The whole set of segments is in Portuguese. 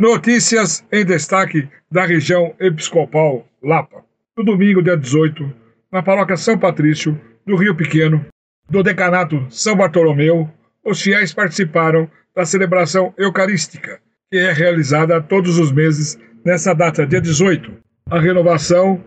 Notícias em destaque da região episcopal Lapa. No domingo, dia 18, na paróquia São Patrício, do Rio Pequeno, do decanato São Bartolomeu, os fiéis participaram da celebração eucarística, que é realizada todos os meses nessa data, dia 18, a renovação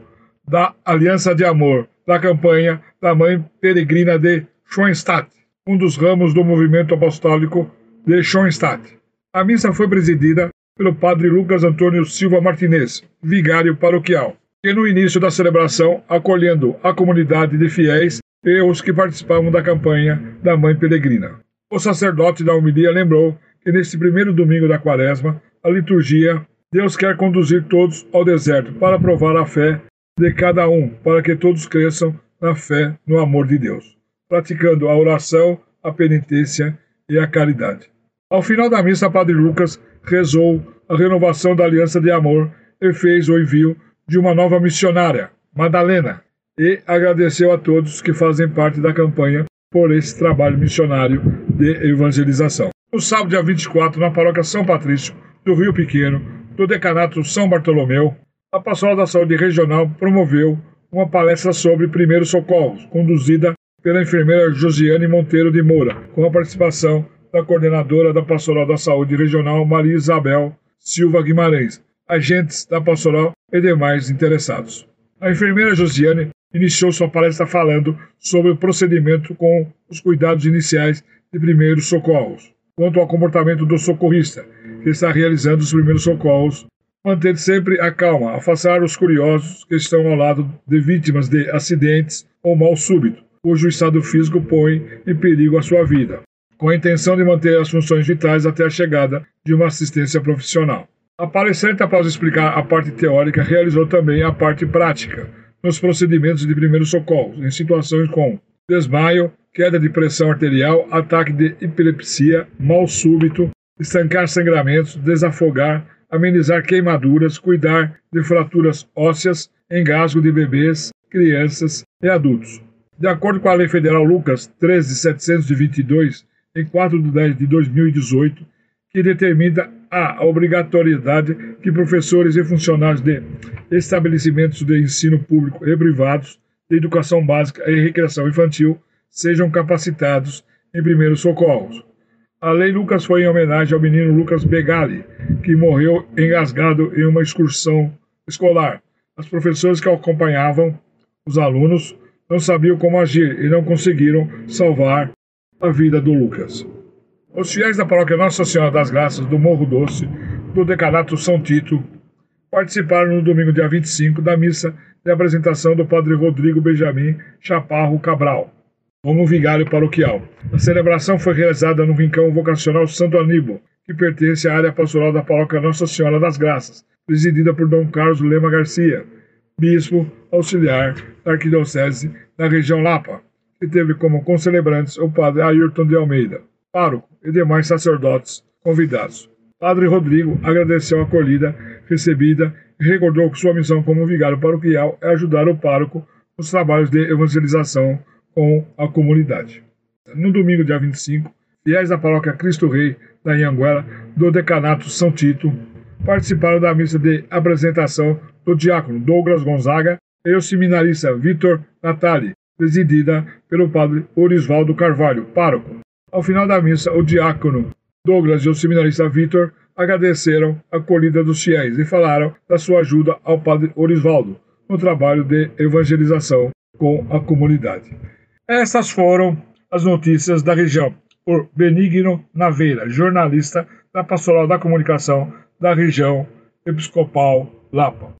da Aliança de Amor, da campanha da Mãe Peregrina de Schoenstatt, um dos ramos do movimento apostólico de Schoenstatt. A missa foi presidida pelo padre Lucas Antônio Silva Martinez, vigário paroquial, que no início da celebração, acolhendo a comunidade de fiéis e os que participavam da campanha da Mãe Peregrina. O sacerdote da homilia lembrou que neste primeiro domingo da quaresma, a liturgia, Deus quer conduzir todos ao deserto para provar a fé de cada um, para que todos cresçam na fé, no amor de Deus, praticando a oração, a penitência e a caridade. Ao final da missa, Padre Lucas rezou a renovação da aliança de amor e fez o envio de uma nova missionária, Madalena, e agradeceu a todos que fazem parte da campanha por esse trabalho missionário de evangelização. No sábado, dia 24, na paróquia São Patrício, do Rio Pequeno, do decanato São Bartolomeu, a Pastoral da Saúde Regional promoveu uma palestra sobre primeiros socorros, conduzida pela enfermeira Josiane Monteiro de Moura, com a participação da coordenadora da Pastoral da Saúde Regional, Maria Isabel Silva Guimarães, agentes da pastoral e demais interessados. A enfermeira Josiane iniciou sua palestra falando sobre o procedimento com os cuidados iniciais de primeiros socorros, quanto ao comportamento do socorrista, que está realizando os primeiros socorros, manter sempre a calma, afastar os curiosos que estão ao lado de vítimas de acidentes ou mal súbito, cujo estado físico põe em perigo a sua vida com a intenção de manter as funções vitais até a chegada de uma assistência profissional. A palestrante, após explicar a parte teórica, realizou também a parte prática, nos procedimentos de primeiros socorros, em situações com desmaio, queda de pressão arterial, ataque de epilepsia, mal súbito, estancar sangramentos, desafogar, amenizar queimaduras, cuidar de fraturas ósseas, engasgo de bebês, crianças e adultos. De acordo com a Lei Federal Lucas 13722, em 4 de 10 de 2018, que determina a obrigatoriedade que professores e funcionários de estabelecimentos de ensino público e privados de educação básica e recreação infantil sejam capacitados em primeiros socorros. A Lei Lucas foi em homenagem ao menino Lucas Begali, que morreu engasgado em uma excursão escolar. As professoras que acompanhavam os alunos não sabiam como agir e não conseguiram salvar a vida do Lucas. Os fiéis da paróquia Nossa Senhora das Graças do Morro Doce, do Decanato São Tito, participaram no domingo, dia 25, da missa de apresentação do Padre Rodrigo Benjamin Chaparro Cabral, como vigário paroquial. A celebração foi realizada no Rincão Vocacional Santo Aníbal, que pertence à área pastoral da paróquia Nossa Senhora das Graças, presidida por Dom Carlos Lema Garcia, bispo auxiliar da Arquidiocese da região Lapa e teve como concelebrantes o padre Ayrton de Almeida, pároco e demais sacerdotes convidados. Padre Rodrigo agradeceu a acolhida recebida e recordou que sua missão como vigário paroquial é ajudar o pároco nos trabalhos de evangelização com a comunidade. No domingo, dia 25, fiéis da paróquia Cristo Rei da Anhanguera, do decanato São Tito, participaram da missa de apresentação do diácono Douglas Gonzaga e o seminarista Vitor Natali, presidida pelo padre Orisvaldo Carvalho, pároco. Ao final da missa, o diácono Douglas e o seminarista Vitor agradeceram a acolhida dos fiéis e falaram da sua ajuda ao padre Orisvaldo no trabalho de evangelização com a comunidade. Essas foram as notícias da região por Benigno Naveira, jornalista da Pastoral da Comunicação da região episcopal Lapa.